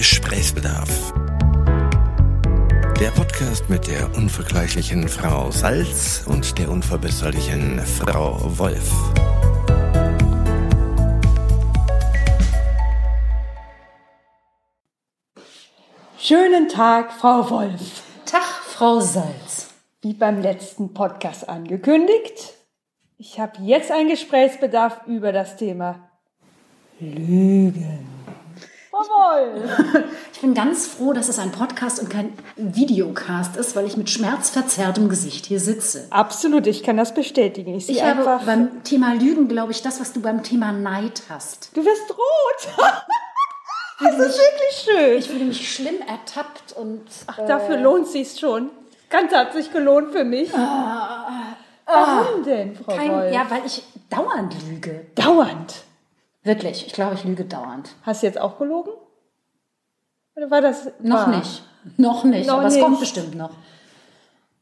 Gesprächsbedarf. Der Podcast mit der unvergleichlichen Frau Salz und der unverbesserlichen Frau Wolf. Schönen Tag, Frau Wolf. Tag, Frau Salz. Wie beim letzten Podcast angekündigt, ich habe jetzt einen Gesprächsbedarf über das Thema Lügen. Wolf. Ich bin ganz froh, dass es ein Podcast und kein Videocast ist, weil ich mit schmerzverzerrtem Gesicht hier sitze. Absolut, ich kann das bestätigen. Ich, Ich habe beim Thema Lügen, glaube ich, das, was du beim Thema Neid hast. du wirst rot. das ist wirklich schön. Ich fühle mich schlimm ertappt und Ach, dafür lohnt sich's schon. Ganz hat sich gelohnt für mich. Warum denn, Frau Ah, kein, Wolf? ja, weil ich dauernd lüge. Dauernd. Wirklich, ich glaube, ich lüge dauernd. Hast du jetzt auch gelogen? Oder war das Noch wahr? nicht. Noch nicht, Noch aber es nicht. kommt bestimmt noch.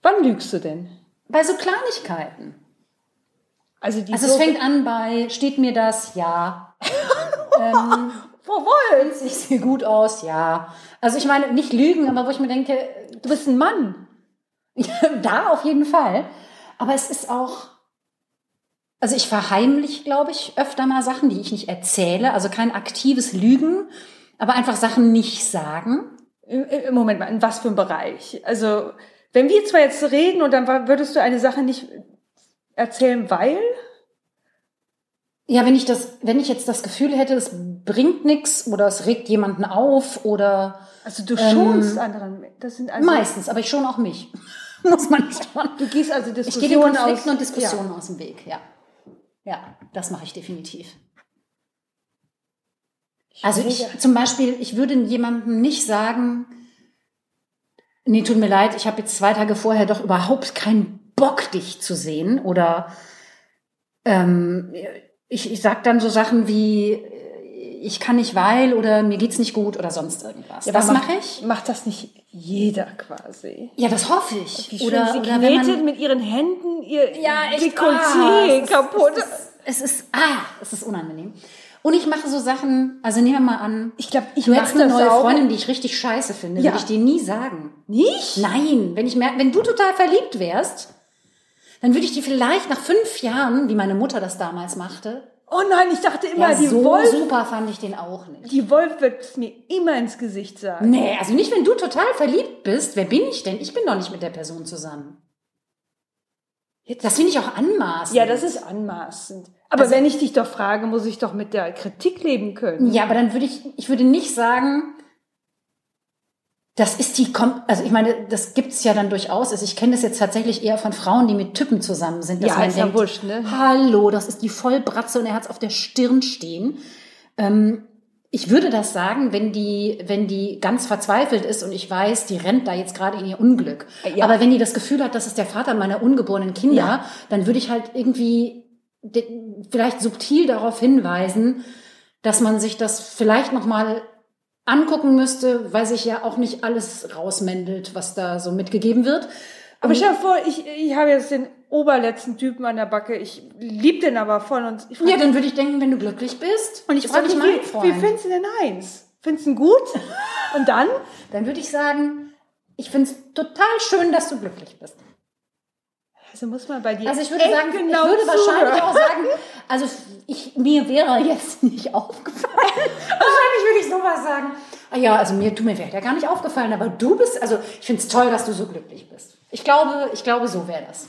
Wann lügst du denn? Bei so Kleinigkeiten. Also, die Also so es fängt an bei, steht mir das? Ja. Frau Wolf, Ich sehe gut aus, ja. Also ich meine, nicht lügen, aber wo ich mir denke, du bist ein Mann. da auf jeden Fall. Aber es ist auch, also ich verheimliche, glaube ich, öfter mal Sachen, die ich nicht erzähle. Also kein aktives Lügen, aber einfach Sachen nicht sagen. Moment mal, in was für einem Bereich? Also, wenn wir zwar jetzt reden und dann würdest du eine Sache nicht erzählen, weil? Ja, wenn ich das, wenn ich jetzt das Gefühl hätte, es bringt nichts oder es regt jemanden auf oder Also du Ähm, schonst anderen. Das sind also, meistens, aber ich schon auch mich. Muss man nicht schon. Du gehst also Ich gehe den Diskussionen Konflikten aus. und Diskussionen aus dem Weg, ja. Ja, das mache ich definitiv. Also ich zum Beispiel, ich würde jemandem nicht sagen, nee, tut mir leid, ich habe jetzt zwei Tage vorher doch überhaupt keinen Bock, dich zu sehen. Oder ähm, ich, ich sage dann so Sachen wie, ich kann nicht weil oder mir geht's nicht gut oder sonst irgendwas. Ja, das mache ich. Macht das nicht jeder quasi? Ja, das hoffe ich. Wie schön oder, sie oder wenn man, mit ihren Händen ihr ja, Dekolleté ah, es ist- kaputt. Es ist, es ist, ah, es ist unangenehm. Und ich mache so Sachen, also nehmen wir mal an, ich glaube, ich du hättest eine neue auch. Freundin, die ich richtig scheiße finde, Ja. würde ich dir nie sagen. Nicht? Nein, wenn ich mer wenn du total verliebt wärst, dann würde ich dir vielleicht nach fünf Jahren, wie meine Mutter das damals machte, Oh nein, ich dachte immer, ja, die so Wolf, super fand ich den auch nicht. die Wolf wird es mir immer ins Gesicht sagen. Nee, also nicht, wenn du total verliebt bist. Wer bin ich denn? Ich bin doch nicht mit der Person zusammen. Das finde ich auch anmaßend. Ja, das ist anmaßend. Aber Also- wenn ich dich doch frage, muss ich doch mit der Kritik leben können. Ja, aber dann würde ich, ich würde nicht sagen, das ist die, Kom also ich meine, das gibt's ja dann durchaus. Also ich kenne das jetzt tatsächlich eher von Frauen, die mit Typen zusammen sind. dass Ja, man ist ja denkt, wurscht, ne? Hallo, das ist die Vollbratze und er hat's auf der Stirn stehen. Ähm, ich würde das sagen, wenn die, wenn die ganz verzweifelt ist und ich weiß, die rennt da jetzt gerade in ihr Unglück. Ja. Aber wenn die das Gefühl hat, das ist der Vater meiner ungeborenen Kinder, Ja. dann würde ich halt irgendwie vielleicht subtil darauf hinweisen, dass man sich das vielleicht noch mal angucken müsste, weil sich ja auch nicht alles rausmändelt, was da so mitgegeben wird. Aber stell dir vor, ich, ich habe jetzt den oberletzten Typen an der Backe. Ich lieb den aber voll. Und ich Ja, dann würde ich denken, wenn du glücklich bist, und ich frage mein wie, Freund. wie findest du denn eins? Findest du ihn gut? Und dann? dann würde ich sagen, ich finde es total schön, dass du glücklich bist. Also muss man bei dir Also ich würde sagen, genau ich würde wahrscheinlich zuhören. auch sagen, also ich, mir wäre jetzt nicht aufgefallen. Wahrscheinlich würde ich sowas sagen. Ah ja, also mir, du, mir wäre ja gar nicht aufgefallen, aber du bist, also ich finde es toll, dass du so glücklich bist. Ich glaube, ich glaube, so wäre das.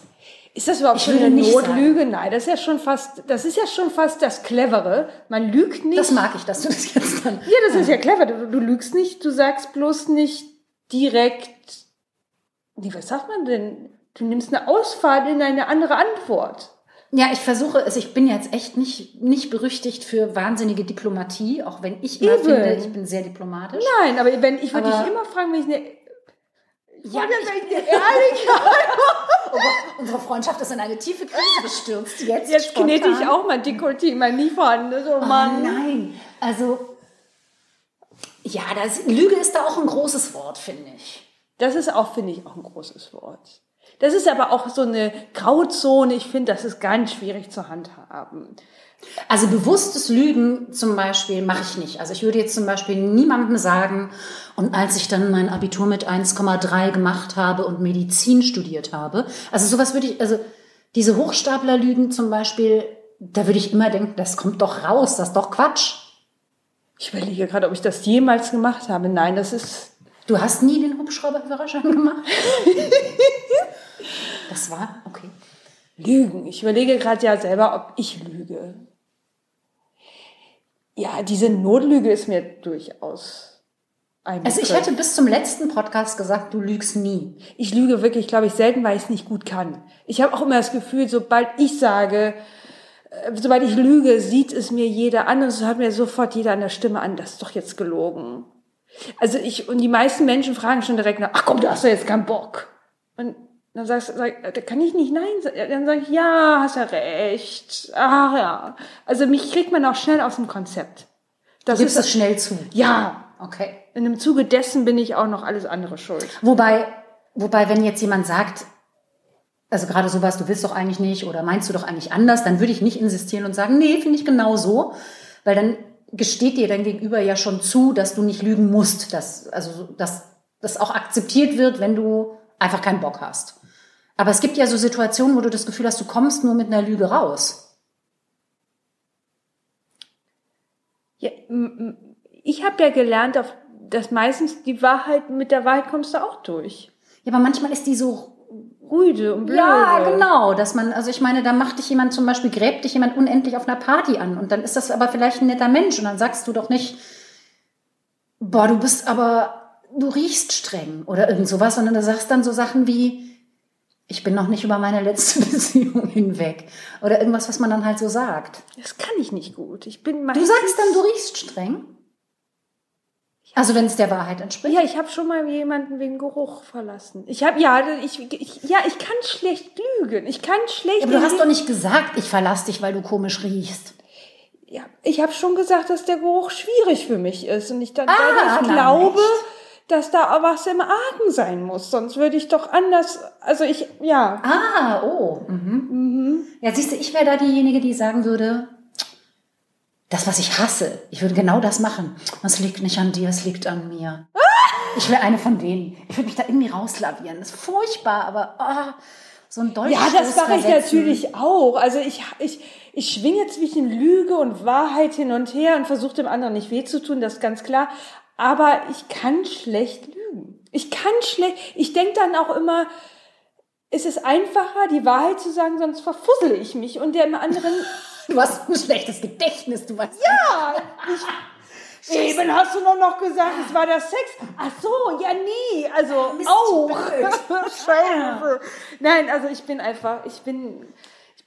Ist das überhaupt Ich schon eine Notlüge? Nein, das ist ja schon fast, das ist ja schon fast das Clevere. Man lügt nicht. Das mag ich, dass du das jetzt dann. ja, das ist ja clever. Du, du lügst nicht, du sagst bloß nicht direkt, nee, was sagt man denn? Du nimmst eine Ausfahrt in eine andere Antwort. Ja, ich versuche es. Ich bin jetzt echt nicht, nicht berüchtigt für wahnsinnige Diplomatie, auch wenn ich immer Eben. finde, ich bin sehr diplomatisch. Nein, aber wenn ich würde dich immer fragen, wenn ich eine, ich Ja, ich- Oh Gott, unsere Freundschaft ist in eine tiefe Krise gestürzt. Jetzt, jetzt knete ich auch mein Dekolleté, mein nie vorhandenes, oh Oh Mann. nein, also ja, das, Lüge ist da auch ein großes Wort, finde ich. Das ist auch, finde ich, auch ein großes Wort. Das ist aber auch so eine Grauzone. Ich finde, das ist ganz schwierig zu handhaben. Also bewusstes Lügen zum Beispiel mache ich nicht. Also ich würde jetzt zum Beispiel niemandem sagen, und als ich dann mein Abitur mit 1,3 gemacht habe und Medizin studiert habe, also sowas würde ich, also diese Hochstaplerlügen zum Beispiel, da würde ich immer denken, das kommt doch raus, das ist doch Quatsch. Ich überlege gerade, ob ich das jemals gemacht habe. Nein, das ist. Du hast nie den Hubschrauberführerschein gemacht? das war, okay. Lügen. Ich überlege gerade ja selber, ob ich lüge. Ja, diese Notlüge ist mir durchaus ein Also ich hätte bis zum letzten Podcast gesagt, du lügst nie. Ich lüge wirklich, glaube ich, selten, weil ich es nicht gut kann. Ich habe auch immer das Gefühl, sobald ich sage, äh, sobald ich lüge, sieht es mir jeder an und so hat mir sofort jeder an der Stimme an, das ist doch jetzt gelogen. Also ich, und die meisten Menschen fragen schon direkt nach, ach komm, du hast doch jetzt keinen Bock. Und dann sagst du, sag, da kann ich nicht nein sagen. Dann sage ich, ja, hast ja recht. Ach ja. Also mich kriegt man auch schnell aus dem Konzept. Das Du gibst ist es schnell zu. ja. Okay. In dem Zuge dessen bin ich auch noch alles andere schuld. Wobei, wobei, wenn jetzt jemand sagt, also gerade sowas, du willst doch eigentlich nicht oder meinst du doch eigentlich anders, dann würde ich nicht insistieren und sagen, nee, finde ich genau so, weil dann gesteht dir dein Gegenüber ja schon zu, dass du nicht lügen musst, dass, also, dass das auch akzeptiert wird, wenn du einfach keinen Bock hast. Aber es gibt ja so Situationen, wo du das Gefühl hast, du kommst nur mit einer Lüge raus. Ja, ich habe ja gelernt, dass meistens die Wahrheit, mit der Wahrheit kommst du auch durch. Ja, aber manchmal ist die so Rüde und blöde. Ja, genau. Dass man, also ich meine, da macht dich jemand zum Beispiel, gräbt dich jemand unendlich auf einer Party an und dann ist das aber vielleicht ein netter Mensch und dann sagst du doch nicht, boah, du bist aber, du riechst streng oder irgend sowas, sondern du sagst dann so Sachen wie, ich bin noch nicht über meine letzte Beziehung hinweg oder irgendwas, was man dann halt so sagt. Das kann ich nicht gut. Ich bin Du sagst dann, du riechst streng? Also wenn es der Wahrheit entspricht? Ja, ich habe schon mal jemanden wegen Geruch verlassen. Ich habe ja, ich, ich, ja, ich kann schlecht lügen. Ich kann schlecht. Aber du hast doch nicht gesagt, ich verlasse dich, weil du komisch riechst. Ja, ich habe schon gesagt, dass der Geruch schwierig für mich ist und ich dann Ah, na, glaube, echt? Dass da auch was im Argen sein muss. Sonst würde ich doch anders. Also ich, ja. Ah, oh. Mhm. Ja, siehst du, ich wäre da diejenige, die sagen würde, das, was ich hasse, ich würde genau das machen. Es liegt nicht an dir, es liegt an mir. Ich wäre eine von denen. Ich würde mich da irgendwie rauslavieren. Das ist furchtbar, aber ah, so ein Dolchstoß Ja, das mache ich natürlich auch. Also ich, ich, ich schwinge zwischen Lüge und Wahrheit hin und her und versuche dem anderen nicht weh zu tun, das ist ganz klar. Aber ich kann schlecht lügen. Ich kann schlecht, ich denke dann auch immer, es ist einfacher, die Wahrheit zu sagen, sonst verfussel ich mich und dem anderen, Du hast ein schlechtes Gedächtnis, du weißt. ja, ich, eben hast du noch, noch gesagt, es war der Sex. Ach so, ja, nee, also auch. Scheiße. Nein, also ich bin einfach, ich bin,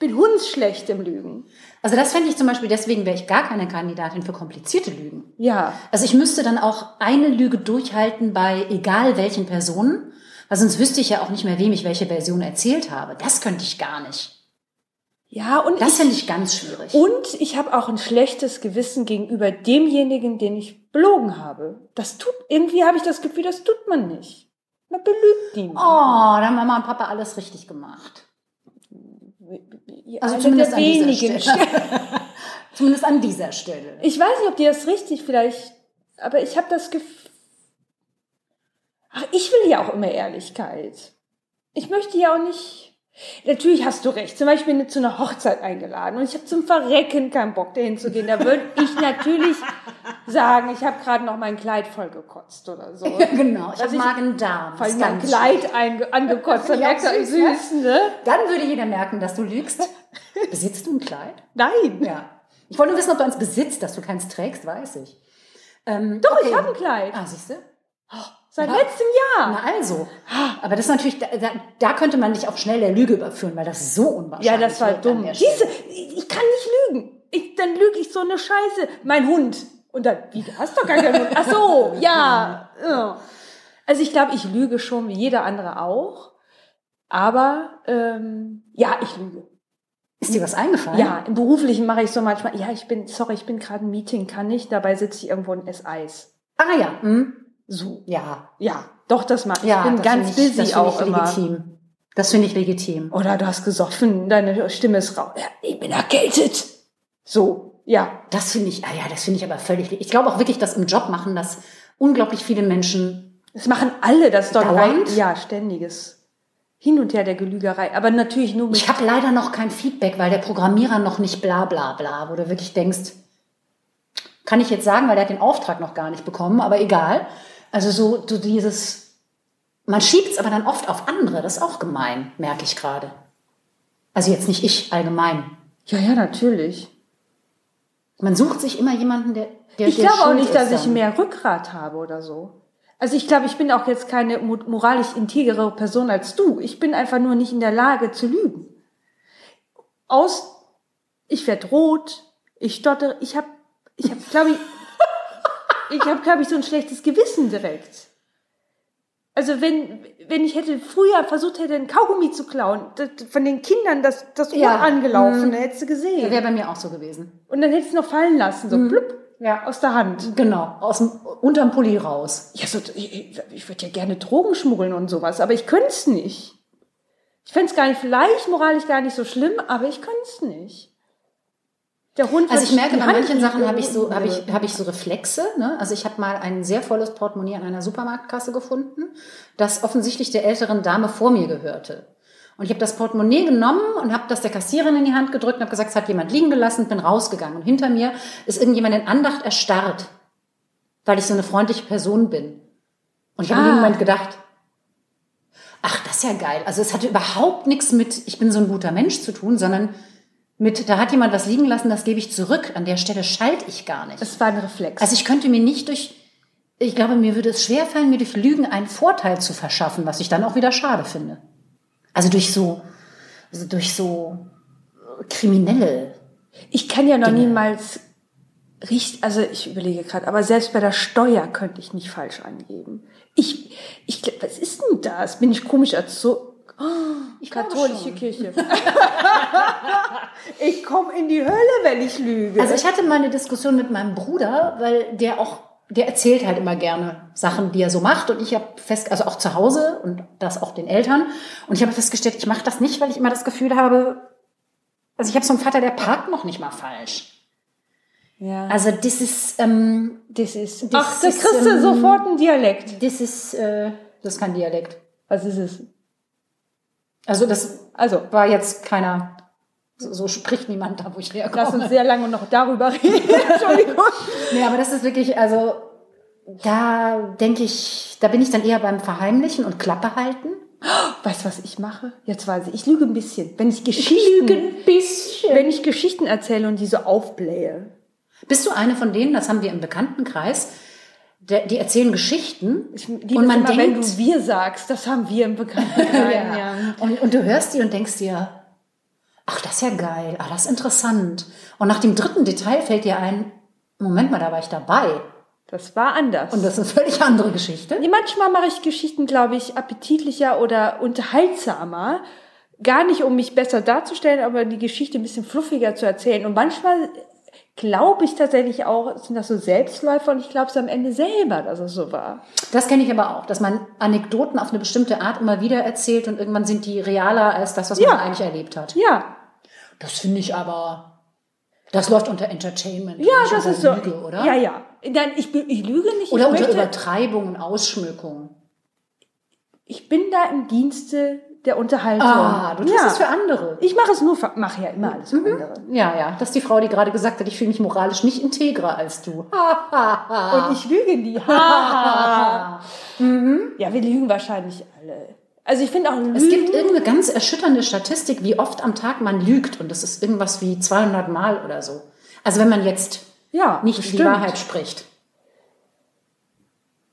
bin hundsschlecht im Lügen. Also das fände ich zum Beispiel, deswegen wäre ich gar keine Kandidatin für komplizierte Lügen. Ja. Also ich müsste dann auch eine Lüge durchhalten bei egal welchen Personen, weil sonst wüsste ich ja auch nicht mehr, wem ich welche Version erzählt habe. Das könnte ich gar nicht. Ja, und Das finde ich ganz schwierig. und ich habe auch ein schlechtes Gewissen gegenüber demjenigen, den ich belogen habe. Das tut, irgendwie habe ich das Gefühl, das tut man nicht. Man belügt ihn. Oh, da haben Mama und Papa alles richtig gemacht. Also Eine zumindest der an dieser wenigen Stelle. Zumindest an dieser Stelle. Ich weiß nicht, ob die das richtig vielleicht, aber ich habe das Gefühl. Ach, ich will ja auch immer Ehrlichkeit. Ich möchte ja auch nicht. Natürlich hast du recht. Zum Beispiel bin ich zu einer Hochzeit eingeladen und ich habe zum Verrecken keinen Bock, dahin zu gehen. Da würde ich natürlich sagen, ich habe gerade noch mein Kleid voll gekotzt oder so. Ja, genau. Ich habe Magen-Darm. Weil mein Kleid einge- angekotzt auch Merkt ihr, süß, ne? süß, ne? Dann würde jeder merken, dass du lügst. Besitzt du ein Kleid? Nein. Ja. Ich wollte nur wissen, ob du eins besitzt, dass du keins trägst, weiß ich. Ähm, Doch, okay. ich habe ein Kleid. Ah, siehst du? Seit Ja. letztem Jahr. Na also. Aber das ist natürlich, da, da, könnte man dich auch schnell der Lüge überführen, weil das so unwahrscheinlich Ja, das war dumm. ich ich kann nicht lügen. Ich, dann lüge ich so eine Scheiße. Mein Hund. Und dann, wie, du hast doch gar keinen Hund. Ach so, ja. ja. Also ich glaube, ich lüge schon wie jeder andere auch. Aber ähm, ja, ich lüge. Ist dir was eingefallen? Ja, im Beruflichen mache ich so manchmal, ja, ich bin, sorry, ich bin gerade im Meeting, kann nicht, dabei sitze ich irgendwo und esse Eis. Ah ja. Hm? So. Ja. Ja, doch, das mache ich. ja ich bin ganz ich, busy das finde auch ich immer. legitim. Das finde ich legitim. Oder du hast gesoffen, deine Stimme ist rau. Ja, ich bin erkältet. So, ja. Das finde ich, ah ja, das finde ich aber völlig. Ich glaube auch wirklich, dass im Job machen das unglaublich viele Menschen. Das machen alle, das dort rein. Ja, ständiges. Hin und her der Gelügerei. Aber natürlich nur mit. Ich habe leider noch kein Feedback, weil der Programmierer noch nicht bla bla bla, wo du wirklich denkst, kann ich jetzt sagen, weil der hat den Auftrag noch gar nicht bekommen, aber egal. Also so, so dieses, man schiebt es aber dann oft auf andere, das ist auch gemein, merke ich gerade. Also jetzt nicht ich allgemein. ja, ja, natürlich. Man sucht sich immer jemanden, der, der Ich glaube auch nicht, dass ich dann. mehr Rückgrat habe oder so. Also ich glaube, ich bin auch jetzt keine mo- moralisch integere Person als du. Ich bin einfach nur nicht in der Lage zu lügen. Aus, ich werde rot, ich stottere, ich habe, ich habe, glaube ich, ich habe, glaube ich, so ein schlechtes Gewissen direkt. Also wenn, wenn ich hätte früher versucht hätte, ein Kaugummi zu klauen, das, von den Kindern das, das Ohr Ja. angelaufen, Mhm. hättest du gesehen. Wäre bei mir auch so gewesen. Und dann hättest du noch fallen lassen, so blüpp, Ja. aus der Hand. Genau, aus dem, unterm Pulli raus. Ja, so, ich, ich würde ja gerne Drogen schmuggeln und sowas, aber ich könnte es nicht. Ich fände es gar nicht, vielleicht moralisch gar nicht so schlimm, aber ich könnte es nicht. Der Hund Also ich merke, bei Hand manchen Sachen habe ich so, habe ich, habe ich so Reflexe. Ne? Also ich habe mal ein sehr volles Portemonnaie an einer Supermarktkasse gefunden, das offensichtlich der älteren Dame vor mir gehörte. Und ich habe das Portemonnaie genommen und habe das der Kassiererin in die Hand gedrückt und habe gesagt, es hat jemand liegen gelassen, bin rausgegangen. Und hinter mir ist irgendjemand in Andacht erstarrt, weil ich so eine freundliche Person bin. Und ich habe in dem Ah. Moment gedacht, ach, das ist ja geil. Also es hatte überhaupt nichts mit, ich bin so ein guter Mensch zu tun, sondern mit, da hat jemand was liegen lassen, das gebe ich zurück. An der Stelle schalte ich gar nicht. Es war ein Reflex. Also ich könnte mir nicht durch, ich glaube, mir würde es schwerfallen, mir durch Lügen einen Vorteil zu verschaffen, was ich dann auch wieder schade finde. Also durch so, also durch so kriminelle. ich kann ja noch Dinge. niemals richt, also ich überlege gerade, aber selbst bei der Steuer könnte ich nicht falsch angeben. Ich, ich, was ist denn das? Bin ich komisch erzogen? Oh, Ich katholische schon. Kirche. ich komme in die Hölle, wenn ich lüge. Also ich hatte mal eine Diskussion mit meinem Bruder, weil der auch, der erzählt halt immer gerne Sachen, die er so macht. Und ich habe fest, also auch zu Hause und das auch den Eltern. Und ich habe festgestellt, ich mache das nicht, weil ich immer das Gefühl habe, also ich habe so einen Vater, der parkt noch nicht mal falsch. ja. Also das ist, ähm, das ist, das ach, das ist, kriegst du ähm, sofort ein Dialekt. das ist, äh, das ist kein Dialekt. Was ist es? Also das Also, war jetzt keiner, so, so spricht niemand da, wo ich herkomme. lass uns sehr lange noch darüber reden. Entschuldigung. Nee, aber das ist wirklich, also da denke ich, da bin ich dann eher beim Verheimlichen und Klappe halten. Weißt du, was ich mache? Jetzt weiß ich, ich lüge ein bisschen. Wenn ich Geschichten, bisschen. wenn ich Geschichten erzähle und die so aufblähe. Bist du eine von denen, das haben wir im Bekanntenkreis, der, die erzählen Geschichten Ich liebe und man immer, wenn denkt, du wir sagst, das haben wir im Bekanntenkreis. ja. ja. Und, und du hörst die und denkst dir, ach, das ist ja geil, ah, das ist interessant. Und nach dem dritten Detail fällt dir ein, Moment mal, da war ich dabei. Das war anders. Und das ist eine völlig andere Geschichte. Nee, manchmal mache ich Geschichten, glaube ich, appetitlicher oder unterhaltsamer. Gar nicht, um mich besser darzustellen, aber die Geschichte ein bisschen fluffiger zu erzählen. Und manchmal glaube ich tatsächlich auch, sind das so Selbstläufer und ich glaube es am Ende selber, dass es so war. Das kenne ich aber auch, dass man Anekdoten auf eine bestimmte Art immer wieder erzählt und irgendwann sind die realer als das, was Ja. man eigentlich erlebt hat. Ja, Das finde ich aber, das läuft unter Entertainment. ja, das ist so. Lüge, oder? Ja, ja. Dann, ich, ich lüge nicht. Oder ich, unter möchte, Übertreibung und Ausschmückung. ich bin da im Dienste der Unterhaltung. Ah, du tust ja. es für andere. Ich mache es nur, für- mache ja immer alles für Mhm. andere. Ja, ja, das ist die Frau, die gerade gesagt hat, ich fühle mich moralisch nicht integrer als du. Und ich lüge nie. Ha. Ja, wir lügen wahrscheinlich alle. Also ich finde auch Lügen. Es gibt irgendeine ganz erschütternde Statistik, wie oft am Tag man lügt. Und das ist irgendwas wie 200 Mal oder so. Also wenn man jetzt ja, nicht die bestimmt. Wahrheit spricht.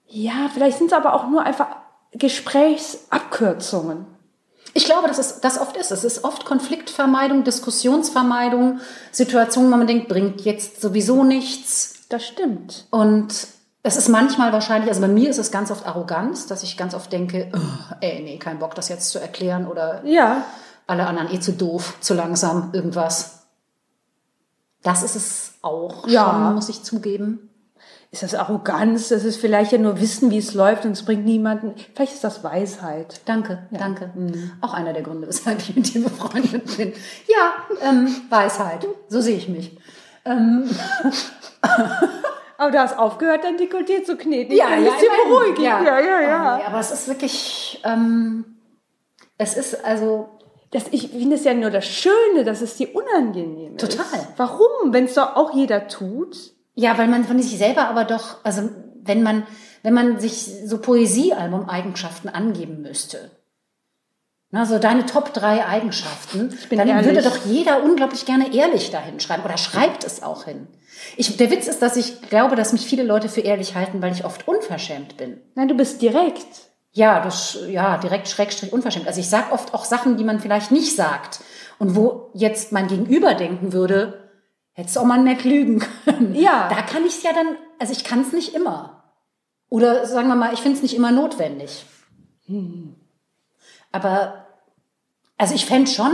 Ja, vielleicht sind es aber auch nur einfach Gesprächsabkürzungen. Ich glaube, dass es das oft ist. Es ist oft Konfliktvermeidung, Diskussionsvermeidung, Situationen, wo man denkt, bringt jetzt sowieso nichts. Das stimmt. Und es ist manchmal wahrscheinlich, also bei mir ist es ganz oft Arroganz, dass ich ganz oft denke, oh, ey, nee, kein Bock, das jetzt zu erklären oder Ja, alle anderen eh zu doof, zu langsam, irgendwas. Das ist es auch Ja. schon, muss ich zugeben. Ist das Arroganz? Das ist vielleicht ja nur Wissen, wie es läuft und es bringt niemanden. Vielleicht ist das Weisheit. Danke, danke. Auch einer der Gründe, weshalb ich mit dir befreundet bin. Ja, ähm, Weisheit. So sehe ich mich. Ähm, Aber du hast aufgehört, dein Dekolleté zu kneten. Ja, ein ja, bisschen beruhigend. Ja. Ja, ja, ja. Oh, aber es ist wirklich, ähm, es ist also Das, ich finde es ja nur das Schöne, dass es dir unangenehm ist. Total. Warum? Wenn es doch auch jeder tut. Ja, weil man von sich selber aber doch, also wenn man, wenn man sich so Poesiealbum-Eigenschaften angeben müsste, na, so deine Top drei Eigenschaften, dann ehrlich. würde doch jeder unglaublich gerne ehrlich dahin schreiben oder schreibt es auch hin. Ich, der Witz ist, dass ich glaube, dass mich viele Leute für ehrlich halten, weil ich oft unverschämt bin. Nein, du bist direkt. Ja, das, ja, direkt schrägstrich unverschämt. Also ich sag oft auch Sachen, die man vielleicht nicht sagt. Und wo jetzt mein Gegenüber denken würde, hättest du auch mal nett lügen können. Ja. Da kann ich es ja dann, also ich kann es nicht immer. Oder sagen wir mal, ich finde es nicht immer notwendig. Aber, also ich fände schon,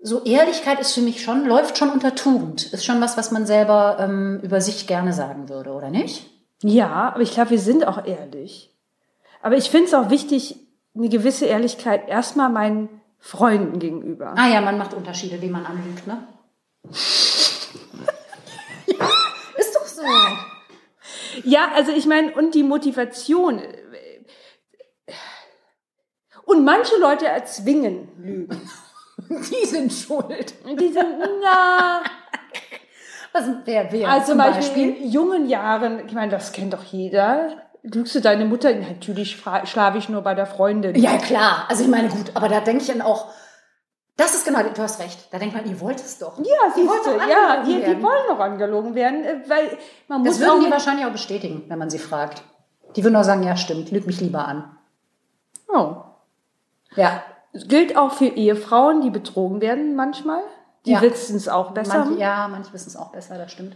so Ehrlichkeit ist für mich schon, läuft schon unter Tugend. Ist schon was, was man selber ähm, über sich gerne sagen würde, oder nicht? Ja, aber ich glaube, wir sind auch ehrlich. Aber ich finde es auch wichtig, eine gewisse Ehrlichkeit erstmal meinen Freunden gegenüber. Ah ja, man macht Unterschiede, wie man anlügt, ne? ja, ist doch so. Ja, also ich meine, und die Motivation. Und manche Leute erzwingen Lügen. Die sind schuld. Die sind, na, Was, wer, wer also zum Beispiel, in jungen Jahren, ich meine, das kennt doch jeder. Lügst du deine Mutter? Natürlich schlafe ich nur bei der Freundin. Ja, klar. Also ich meine, gut, aber da denke ich dann auch, das ist genau, du hast recht. Da denkt man, ihr wollt es doch. Ja, du, doch ja, die, die wollen noch angelogen werden, äh, weil man muss Das würden die wahrscheinlich auch bestätigen, wenn man sie fragt. Die würden auch sagen, ja, stimmt, lüg mich lieber an. Oh. Ja. Es gilt auch für Ehefrauen, die betrogen werden manchmal. Die Ja. wissen es auch besser. Manche, ja, manche wissen es auch besser, das stimmt.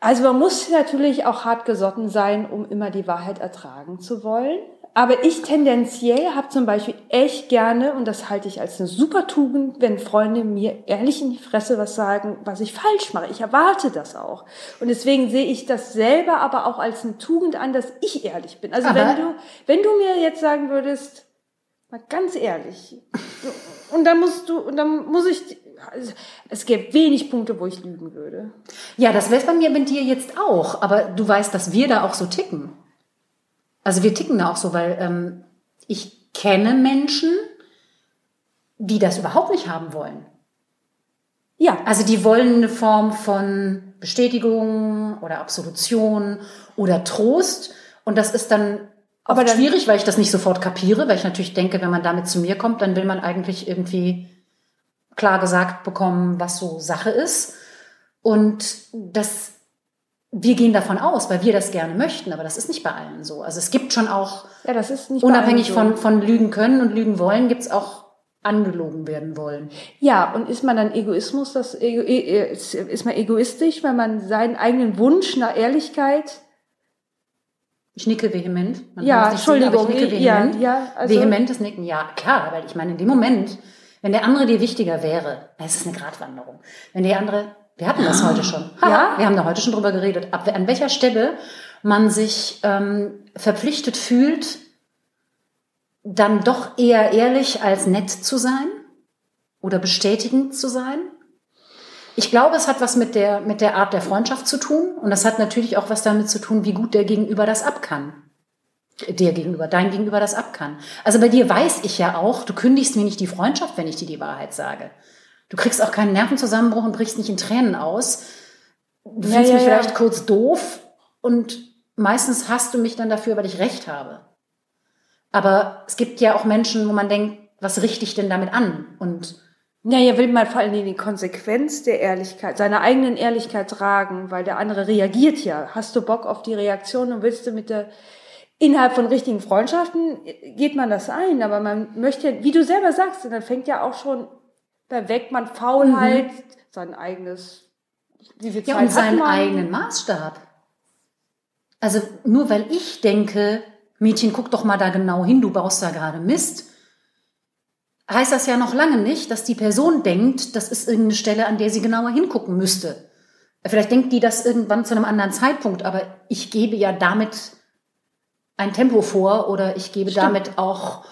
Also man muss natürlich auch hart gesotten sein, um immer die Wahrheit ertragen zu wollen. Aber ich tendenziell habe zum Beispiel echt gerne, und das halte ich als eine super Tugend, wenn Freunde mir ehrlich in die Fresse was sagen, was ich falsch mache. Ich erwarte das auch. Und deswegen sehe ich das selber aber auch als eine Tugend an, dass ich ehrlich bin. Also Aber- wenn du, wenn du mir jetzt sagen würdest, mal ganz ehrlich, und dann musst du, und dann muss ich, also es gäbe wenig Punkte, wo ich lügen würde. Ja, das wäre bei mir mit dir jetzt auch. Aber du weißt, dass wir da auch so ticken. Also wir ticken da auch so, weil ähm, ich kenne Menschen, die das überhaupt nicht haben wollen. Ja, Also die wollen eine Form von Bestätigung oder Absolution oder Trost. Und das ist dann Aber dann- schwierig, weil ich das nicht sofort kapiere, weil ich natürlich denke, wenn man damit zu mir kommt, dann will man eigentlich irgendwie klar gesagt bekommen, was so Sache ist. Und das, wir gehen davon aus, weil wir das gerne möchten, aber das ist nicht bei allen so. Also es gibt schon auch, Ja, das ist nicht unabhängig allen von, von Lügen können und Lügen wollen, gibt es auch angelogen werden wollen. so. Ja, und ist man dann Egoismus, das Ego, e- ist, ist man egoistisch, wenn man seinen eigenen Wunsch nach Ehrlichkeit. Ich nicke vehement. Man Ja, nicht sehen, aber Entschuldigung, Ich nicke ja, vehement. ja, also- Vehementes Nicken, ja, klar, weil ich meine, in dem Moment, wenn der andere dir wichtiger wäre, es ist eine Gratwanderung, wenn der andere, wir hatten das heute schon, Ja? wir haben da heute schon drüber geredet, ab, an welcher Stelle man sich ähm, verpflichtet fühlt, dann doch eher ehrlich als nett zu sein oder bestätigend zu sein. Ich glaube, es hat was mit der, mit der Art der Freundschaft zu tun und das hat natürlich auch was damit zu tun, wie gut der Gegenüber das ab kann. Dir gegenüber, dein Gegenüber das ab kann. Also bei dir weiß ich ja auch, du kündigst mir nicht die Freundschaft, wenn ich dir die Wahrheit sage. Du kriegst auch keinen Nervenzusammenbruch und brichst nicht in Tränen aus. Du Ja, findest ja, mich ja. vielleicht kurz doof und meistens hasst du mich dann dafür, weil ich recht habe. Aber es gibt ja auch Menschen, wo man denkt, was richte ich denn damit an? Und Naja, will man vor allen Dingen die Konsequenz der Ehrlichkeit, seiner eigenen Ehrlichkeit tragen, weil der andere reagiert ja. Hast du Bock auf die Reaktion und willst du mit der, innerhalb von richtigen Freundschaften geht man das ein, aber man möchte, wie du selber sagst, dann fängt ja auch schon bei Wegmann Faulheit, sein eigenes, wie viel Zeit Ja, und seinen man? eigenen Maßstab. Also nur weil ich denke, Mädchen, guck doch mal da genau hin, du baust da gerade Mist, heißt das ja noch lange nicht, dass die Person denkt, das ist irgendeine Stelle, an der sie genauer hingucken müsste. Vielleicht denkt die das irgendwann zu einem anderen Zeitpunkt, aber ich gebe ja damit ein Tempo vor oder ich gebe Stimmt. damit auch.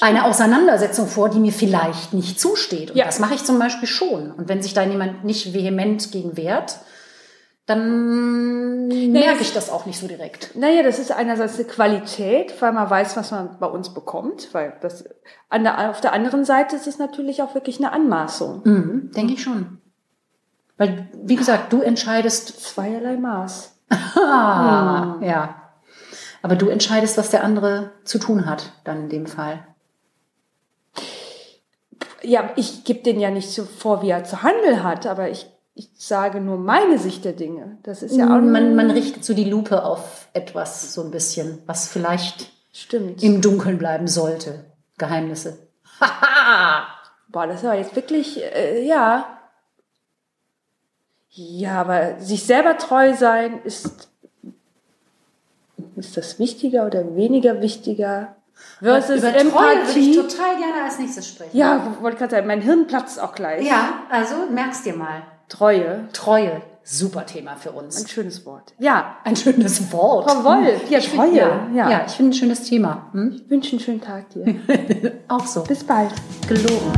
Eine Auseinandersetzung vor, die mir vielleicht nicht zusteht. Und Ja. das mache ich zum Beispiel schon. Und wenn sich da jemand nicht vehement gegen wehrt, dann merke ich das auch nicht so direkt. Naja, das ist einerseits eine Qualität, weil man weiß, was man bei uns bekommt, weil das der, auf der anderen Seite ist es natürlich auch wirklich eine Anmaßung. Mhm, denke ich schon. Weil, wie gesagt, du entscheidest, Zweierlei Maß. ah, ja. Aber du entscheidest, was der andere zu tun hat, dann in dem Fall. Ja, ich gebe den ja nicht so vor, wie er zu handeln hat, aber ich, ich sage nur meine Sicht der Dinge. Das ist ja auch man, man richtet so die Lupe auf etwas so ein bisschen, was vielleicht stimmt. im Dunkeln bleiben sollte. Geheimnisse. Boah, das war jetzt wirklich, äh, ja. Ja, aber sich selber treu sein ist, ist das wichtiger oder weniger wichtiger? Versus Über Treue würde ich Empathie. total gerne als nächstes sprechen. Ja, wollte gerade sagen, mein Hirn platzt auch gleich. Ja, also merkst dir mal. Treue, Treue, super Thema für ein uns. schönes Wort. Ja, Ein schönes Wort. Frau Wolf, ja, Ich Treue. Ja, ja. ja. ich finde ein schönes Thema. Hm? Ich wünsche einen schönen Tag dir. Auch so. Bis bald. Gelogen.